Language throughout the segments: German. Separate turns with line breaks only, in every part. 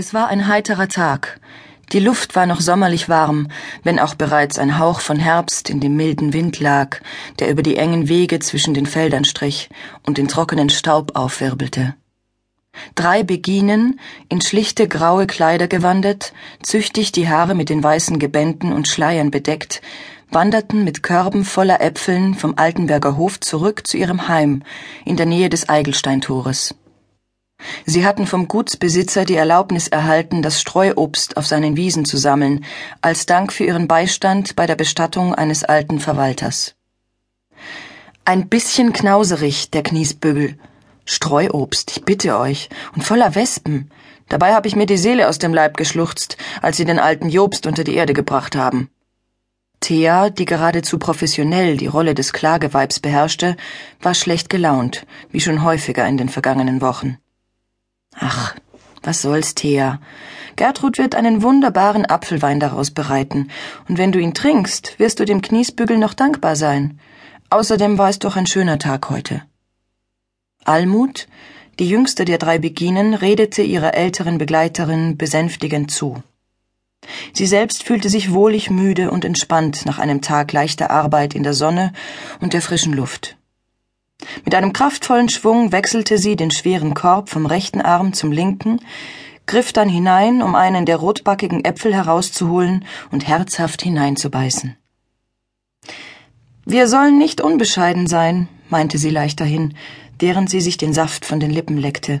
Es war ein heiterer Tag. Die Luft war noch sommerlich warm, wenn auch bereits ein Hauch von Herbst in dem milden Wind lag, der über die engen Wege zwischen den Feldern strich und den trockenen Staub aufwirbelte. Drei Beginen, in schlichte graue Kleider gewandet, züchtig die Haare mit den weißen Gebänden und Schleiern bedeckt, wanderten mit Körben voller Äpfeln vom Altenberger Hof zurück zu ihrem Heim in der Nähe des Eigelsteintores. Sie hatten vom Gutsbesitzer die Erlaubnis erhalten, das Streuobst auf seinen Wiesen zu sammeln, als Dank für ihren Beistand bei der Bestattung eines alten Verwalters. Ein bisschen knauserig, der Kniesbügel. Streuobst, ich bitte euch, und voller Wespen. Dabei habe ich mir die Seele aus dem Leib geschluchzt, als sie den alten Jobst unter die Erde gebracht haben. Thea, die geradezu professionell die Rolle des Klageweibs beherrschte, war schlecht gelaunt, wie schon häufiger in den vergangenen Wochen. Ach, was soll's, Thea? Gertrud wird einen wunderbaren Apfelwein daraus bereiten, und wenn du ihn trinkst, wirst du dem Kniesbügel noch dankbar sein. Außerdem war es doch ein schöner Tag heute. Almut, die jüngste der drei Beginen, redete ihrer älteren Begleiterin besänftigend zu. Sie selbst fühlte sich wohlig müde und entspannt nach einem Tag leichter Arbeit in der Sonne und der frischen Luft. Mit einem kraftvollen Schwung wechselte sie den schweren Korb vom rechten Arm zum linken, griff dann hinein, um einen der rotbackigen Äpfel herauszuholen und herzhaft hineinzubeißen. Wir sollen nicht unbescheiden sein, meinte sie leicht dahin, während sie sich den Saft von den Lippen leckte.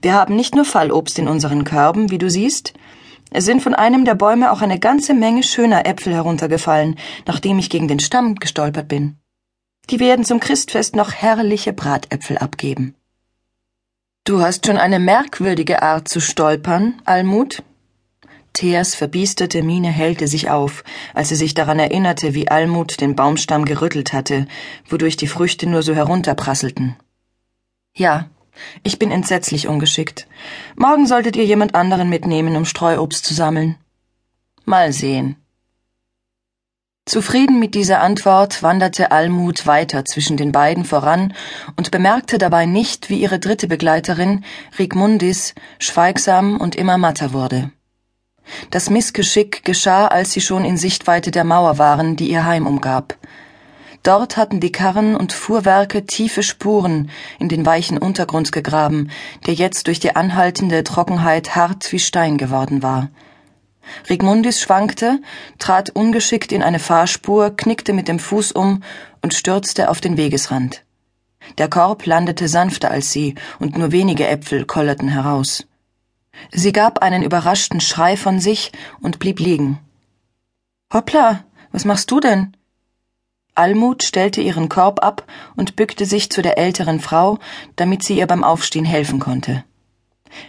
Wir haben nicht nur Fallobst in unseren Körben, wie du siehst, es sind von einem der Bäume auch eine ganze Menge schöner Äpfel heruntergefallen, nachdem ich gegen den Stamm gestolpert bin. Die werden zum Christfest noch herrliche Bratäpfel abgeben. Du hast schon eine merkwürdige Art zu stolpern, Almut. Theas verbiesterte Miene hellte sich auf, als sie sich daran erinnerte, wie Almut den Baumstamm gerüttelt hatte, wodurch die Früchte nur so herunterprasselten. Ja, ich bin entsetzlich ungeschickt. Morgen solltet ihr jemand anderen mitnehmen, um Streuobst zu sammeln. Mal sehen. Zufrieden mit dieser Antwort wanderte Almut weiter zwischen den beiden voran und bemerkte dabei nicht, wie ihre dritte Begleiterin, Rigmundis, schweigsam und immer matter wurde. Das Missgeschick geschah, als sie schon in Sichtweite der Mauer waren, die ihr Heim umgab. Dort hatten die Karren und Fuhrwerke tiefe Spuren in den weichen Untergrund gegraben, der jetzt durch die anhaltende Trockenheit hart wie Stein geworden war. Rigmundis schwankte, trat ungeschickt in eine Fahrspur, knickte mit dem Fuß um und stürzte auf den Wegesrand. Der Korb landete sanfter als sie, und nur wenige Äpfel kollerten heraus. Sie gab einen überraschten Schrei von sich und blieb liegen. Hoppla, was machst du denn? Almut stellte ihren Korb ab und bückte sich zu der älteren Frau, damit sie ihr beim Aufstehen helfen konnte.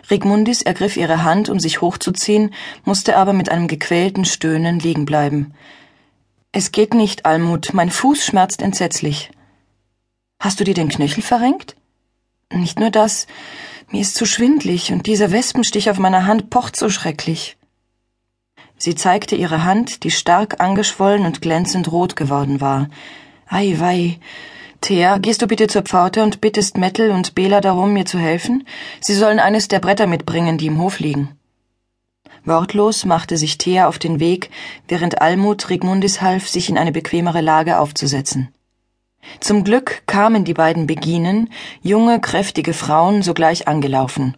Rigmundis ergriff ihre Hand, um sich hochzuziehen, musste aber mit einem gequälten Stöhnen liegen bleiben. Es geht nicht, Almut, mein Fuß schmerzt entsetzlich. Hast du dir den Knöchel verrenkt? Nicht nur das, mir ist zu schwindlig und dieser Wespenstich auf meiner Hand pocht so schrecklich. Sie zeigte ihre Hand, die stark angeschwollen und glänzend rot geworden war. Ei wei, Thea, gehst du bitte zur Pforte und bittest Mettel und Bela darum, mir zu helfen? Sie sollen eines der Bretter mitbringen, die im Hof liegen. Wortlos machte sich Thea auf den Weg, während Almut Rigmundis half, sich in eine bequemere Lage aufzusetzen. Zum Glück kamen die beiden Beginen, junge, kräftige Frauen, sogleich angelaufen,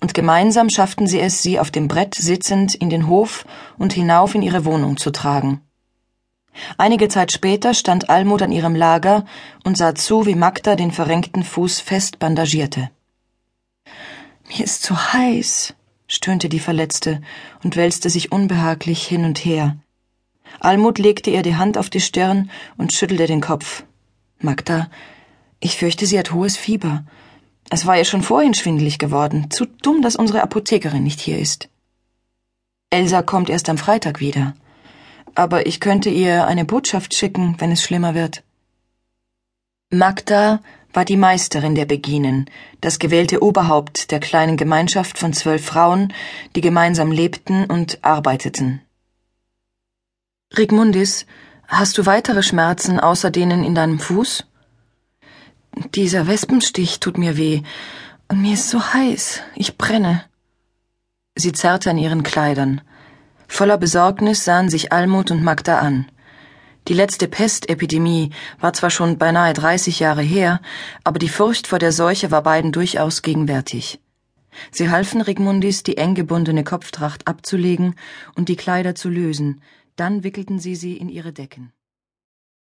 und gemeinsam schafften sie es, sie auf dem Brett sitzend in den Hof und hinauf in ihre Wohnung zu tragen. Einige Zeit später stand Almut an ihrem Lager und sah zu, wie Magda den verrenkten Fuß fest bandagierte. Mir ist zu heiß, stöhnte die Verletzte und wälzte sich unbehaglich hin und her. Almut legte ihr die Hand auf die Stirn und schüttelte den Kopf. Magda, ich fürchte, sie hat hohes Fieber. Es war ihr schon vorhin schwindelig geworden. Zu dumm, dass unsere Apothekerin nicht hier ist. Elsa kommt erst am Freitag wieder aber ich könnte ihr eine Botschaft schicken, wenn es schlimmer wird. Magda war die Meisterin der Beginen, das gewählte Oberhaupt der kleinen Gemeinschaft von zwölf Frauen, die gemeinsam lebten und arbeiteten. Rigmundis, hast du weitere Schmerzen außer denen in deinem Fuß? Dieser Wespenstich tut mir weh, und mir ist so heiß, ich brenne. Sie zerrte an ihren Kleidern. Voller Besorgnis sahen sich Almut und Magda an. Die letzte Pestepidemie war zwar schon beinahe 30 Jahre her, aber die Furcht vor der Seuche war beiden durchaus gegenwärtig. Sie halfen Rigmundis, die eng gebundene Kopftracht abzulegen und die Kleider zu lösen, dann wickelten sie sie in ihre Decken.